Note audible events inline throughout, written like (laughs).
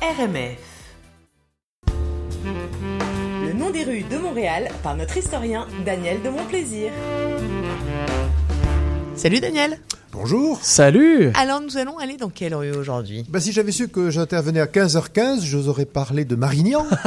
RMF. Le nom des rues de Montréal par notre historien Daniel de Montplaisir. Salut Daniel Bonjour. Salut Alors nous allons aller dans quelle rue aujourd'hui? Bah, si j'avais su que j'intervenais à 15h15, je vous aurais parlé de Marignan. (laughs)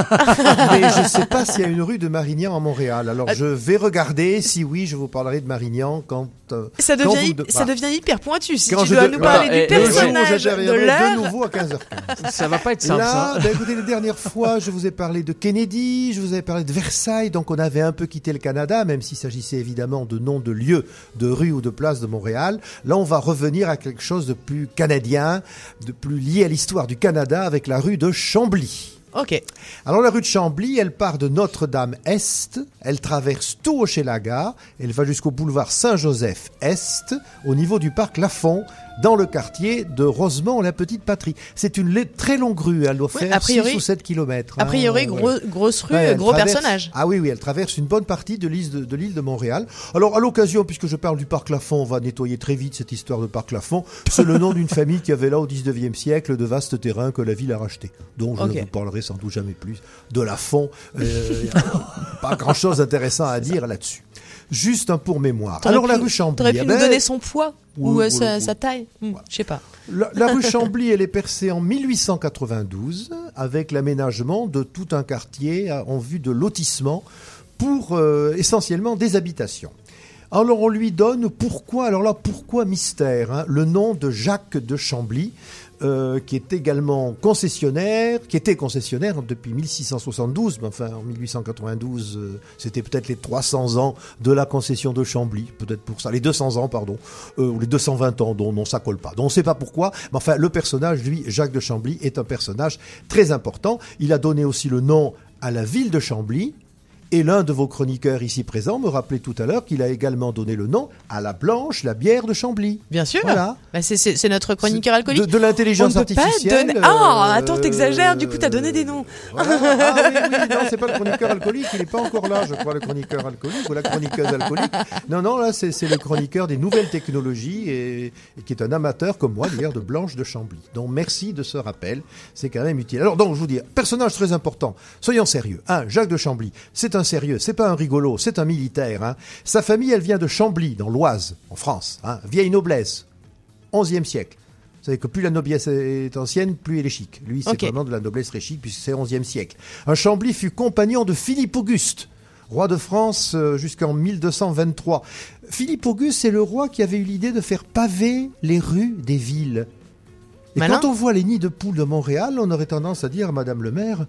Mais je ne sais pas s'il y a une rue de Marignan à Montréal. Alors je vais regarder. Si oui, je vous parlerai de Marignan quand. Euh, ça quand devient, vous de- ça bah, devient hyper pointu. Si Quand tu je dois de- nous voilà. parler Et du le le jour où personnage de de l'heure. nouveau à 15h15. Ça va pas être simple Là, ça. bah, écoutez, la dernière fois, je vous ai parlé de Kennedy, je vous avais parlé de Versailles, donc on avait un peu quitté le Canada, même s'il s'agissait évidemment de noms de lieux, de rues ou de places de Montréal. Là, on va revenir à quelque chose de plus canadien, de plus lié à l'histoire du Canada avec la rue de Chambly. Ok. Alors la rue de Chambly, elle part de Notre-Dame-Est, elle traverse tout Hochelaga, elle va jusqu'au boulevard Saint-Joseph-Est, au niveau du parc Lafont, dans le quartier de Rosemont-la-Petite-Patrie. C'est une très longue rue, elle doit faire a priori- 6 ou 7 kilomètres. A priori, hein, gros- voilà. grosse rue, Ouais, gros traverse- personnage. Ah oui, oui, elle traverse une bonne partie de l'île de, de l'île de Montréal. Alors, à l'occasion, puisque je parle du parc Lafont, on va nettoyer très vite cette histoire de parc Lafont. C'est le nom d'une famille qui avait là au 19e siècle de vastes terrains que la ville a rachetés. Donc, je ne vous parlerai sans doute jamais plus de Lafont. Euh, y (laughs) a pas grand chose d'intéressant à dire là-dessus. Juste un pour mémoire. Alors, la rue Chambly. T'aurais pu eh nous ben, donner son poids ou euh, sa, taille Hmm, Je sais pas. La, la (laughs) rue Chambly, elle est percée en 1892 avec l'aménagement de tout un quartier à- en vue de lotissement pour euh, essentiellement des habitations. Alors on lui donne pourquoi, alors là pourquoi mystère, hein, le nom de Jacques de Chambly, euh, qui est également concessionnaire, qui était concessionnaire depuis 1672, mais enfin en 1892 euh, c'était peut-être les 300 ans de la concession de Chambly, peut-être pour ça, les 200 ans pardon, euh, ou les 220 ans dont non ça colle pas, donc on ne sait pas pourquoi, mais enfin le personnage lui, Jacques de Chambly, est un personnage très important. Il a donné aussi le nom à la ville de Chambly, et l'un de vos chroniqueurs ici présents me rappelait tout à l'heure qu'il a également donné le nom à la Blanche, la bière de Chambly. Bien sûr. Voilà. Bah, c'est- notre chroniqueur alcoolique. De, l'intelligence pas artificielle. donner- Ah, euh, attends, t'exagères, du coup, t'as donné des noms. voilà. Ah oui, oui, non, c'est pas le chroniqueur alcoolique, il n'est pas encore là, je crois, le chroniqueur alcoolique ou la chroniqueuse alcoolique. Non, non, là, c'est c'est le chroniqueur des nouvelles technologies et, et qui est un amateur comme moi, d'ailleurs, de Blanche de Chambly. Donc, merci de ce rappel, c'est quand même utile. Alors, donc, je vous dis, personnage très important, soyons sérieux. Un, Jacques de Chambly, c'est un sérieux, c'est pas un rigolo, c'est un militaire. hein. Sa famille, elle vient de Chambly, dans l'Oise, en France, hein. vieille noblesse, 11e siècle. Vous savez que plus la noblesse est ancienne, plus elle est chic. Lui, c'est Ok. vraiment de la noblesse très chic, puisque c'est 11e siècle. Un Chambly fut compagnon de Philippe Auguste, roi de France euh, jusqu'en 1223. Philippe Auguste, c'est le roi qui avait eu l'idée de faire paver les rues des villes. Et Malin. quand on voit les nids de poules de Montréal, on aurait tendance à dire à Madame le maire,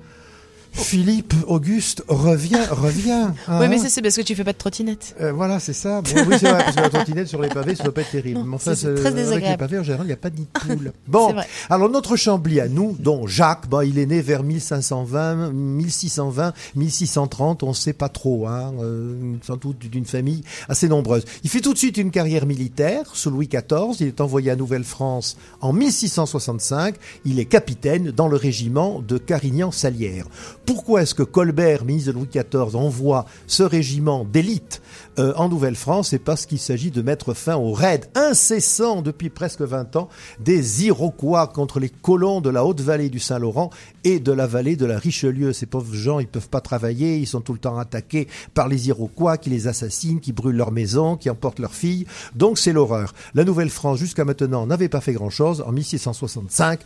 Philippe Auguste, reviens, reviens. Oui, hein. mais ça, c'est parce que tu fais pas de trottinette. Euh, voilà, c'est ça. Bon, oui, c'est vrai, parce que la trottinette sur les pavés, ça doit pas être terrible. Non, Mais enfin, c'est très Avec les désagréable. pavés, en général, il n'y a pas de nid de poule. (laughs) Bon, alors notre Chambly à nous, dont Jacques, bah, il est né vers 1520, 1620, 1630, on ne sait pas trop, hein, euh, sans doute d'une famille assez nombreuse. Il fait tout de suite une carrière militaire sous Louis XIV. Il est envoyé à Nouvelle-France en 1665. Il est capitaine dans le régiment de Carignan-Salière. Pourquoi est-ce que Colbert, ministre de Louis XIV, envoie ce régiment d'élite euh, en Nouvelle-France? C'est parce qu'il s'agit de mettre fin au raid incessant depuis presque 20 ans des Iroquois contre les colons de la haute vallée du Saint-Laurent et de la vallée de la Richelieu. Ces pauvres gens, ils peuvent pas travailler, ils sont tout le temps attaqués par les Iroquois qui les assassinent, qui brûlent leurs maisons, qui emportent leurs filles. Donc c'est l'horreur. La Nouvelle-France, jusqu'à maintenant, n'avait pas fait grand-chose. En 1665,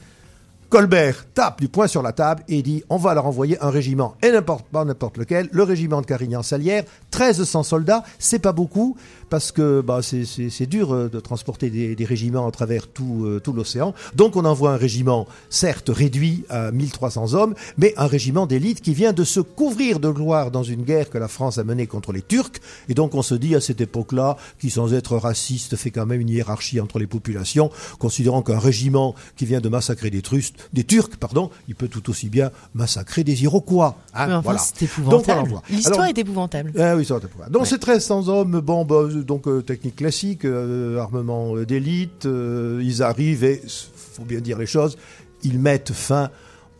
Colbert tape du poing sur la table et dit on va leur envoyer un régiment et n'importe pas lequel, le régiment de Carignan-Salière, 1300 soldats, c'est pas beaucoup parce que bah, c'est- dur euh, de transporter des, régiments à travers tout, euh, tout l'océan. Donc on envoie un régiment certes réduit à 1300 hommes, mais un régiment d'élite qui vient de se couvrir de gloire dans une guerre que la France a menée contre les Turcs. Et donc on se dit à cette époque-là, qui sans être raciste fait quand même une hiérarchie entre les populations, considérant qu'un régiment qui vient de massacrer des, Trus- des Turcs, pardon, il peut tout aussi bien massacrer des Iroquois. hein, enfin, voilà. c'est épouvantable. L'histoire est épouvantable. ah oui, épouvantable. Donc Ouais. c'est 1300 hommes, bon, bah, donc euh, technique classique, euh, armement euh, d'élite, ils arrivent et, faut bien dire les choses, ils mettent fin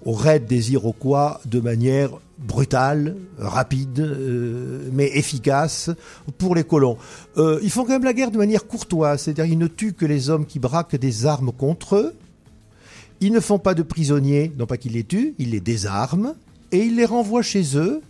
au raid des Iroquois de manière brutale, rapide, euh, mais efficace pour les colons. Euh, ils font quand même la guerre de manière courtoise, c'est-à-dire ils ne tuent que les hommes qui braquent des armes contre eux, Ils ne font pas de prisonniers, non pas qu'ils les tuent, ils les désarment et ils les renvoient chez eux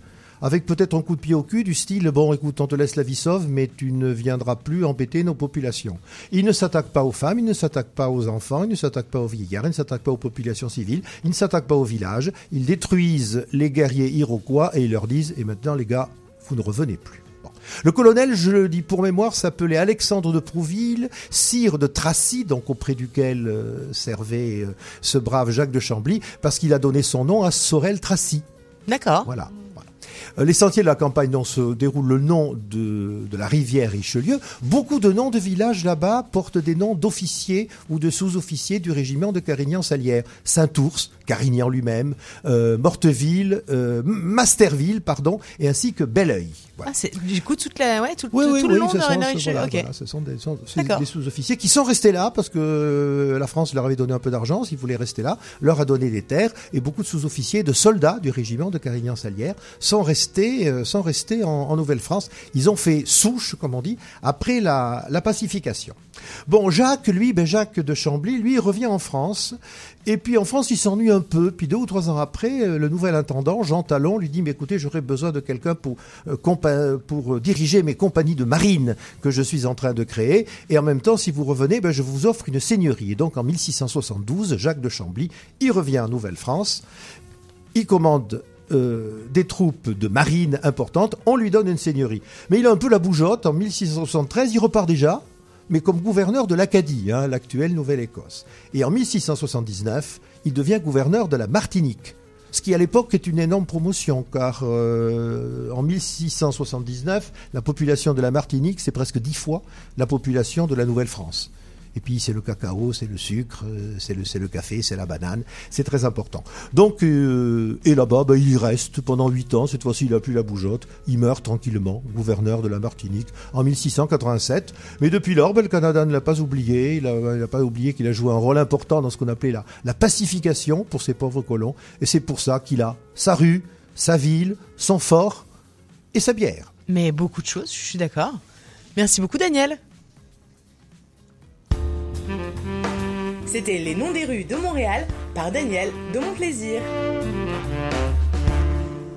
avec peut-être un coup de pied au cul du style bon écoute on te laisse la vie sauve mais tu ne viendras plus embêter nos populations. Ils ne s'attaquent pas aux femmes, ils ne s'attaquent pas aux enfants, ils ne s'attaquent pas aux vieillards, ils ne s'attaquent pas aux populations civiles, ils ne s'attaquent pas aux villages, ils détruisent les guerriers iroquois et ils leur disent et maintenant les gars vous ne revenez plus. Le colonel, je le dis pour mémoire, s'appelait Alexandre de Prouville, sire de Tracy, donc auprès duquel euh, servait euh, ce brave Jacques de Chambly, parce qu'il a donné son nom à Sorel Tracy. D'accord. Voilà. voilà. Euh, Les sentiers de la campagne dont se déroule le nom de, de la rivière Richelieu, beaucoup de noms de villages là-bas portent des noms d'officiers ou de sous-officiers du régiment de Carignan-Salière. Saint-Ours, Carignan lui-même, euh, Morteville, euh, Masterville, pardon, et ainsi que Belleuil. Voilà. Ah, c'est du coup toute la, ouais, tout, Oui, tout, oui, tout oui, le long de voilà, Ok. voilà, ce sont des, sont- sous-officiers qui sont restés là parce que euh, la France leur avait donné un peu d'argent, s'ils voulaient rester là, leur a donné des terres et beaucoup de sous-officiers, de soldats du régiment de Carignan-Salière sont restés, euh, sont restés en, en Nouvelle-France. Ils ont fait souche, comme on dit, après la, la pacification. Bon, Jacques, lui, ben Jacques de Chambly, lui, il revient en France. Et puis en France, il s'ennuie un peu. Puis deux ou trois ans après, euh, le nouvel intendant, Jean Talon, lui dit, mais écoutez, j'aurais besoin de quelqu'un pour, euh, euh, diriger mes compagnies de marine que je suis en train de créer. Et en même temps, si vous revenez, ben, je vous offre une seigneurie. Et donc en 1672, Jacques de Chambly, il revient en Nouvelle-France. Il commande des troupes de marine importantes, on lui donne une seigneurie. Mais il a un peu la bougeotte, en 1673, il repart déjà, mais comme gouverneur de l'Acadie, hein, l'actuelle Nouvelle-Écosse. Et en 1679, il devient gouverneur de la Martinique. Ce qui à l'époque est une énorme promotion, car euh, en 1679, la population de la Martinique, c'est presque dix fois la population de la Nouvelle-France. Et puis c'est le cacao, c'est le sucre, euh, c'est le, le café, c'est la banane. C'est très important. Donc, euh, et là-bas, ben, il reste pendant huit ans. Cette fois-ci, il n'a plus la bougeotte. Il meurt tranquillement, gouverneur de la Martinique, en 1687. Mais depuis lors, ben, le Canada ne l'a pas oublié. Il n'a pas oublié qu'il a joué un rôle important dans ce qu'on appelait la, la pacification pour ces pauvres colons. Et c'est pour ça qu'il a sa rue, sa ville, son fort et sa bière. Mais beaucoup de choses, je suis d'accord. Merci beaucoup, Daniel. C'était Les Noms des rues de Montréal par Daniel de Mon Plaisir.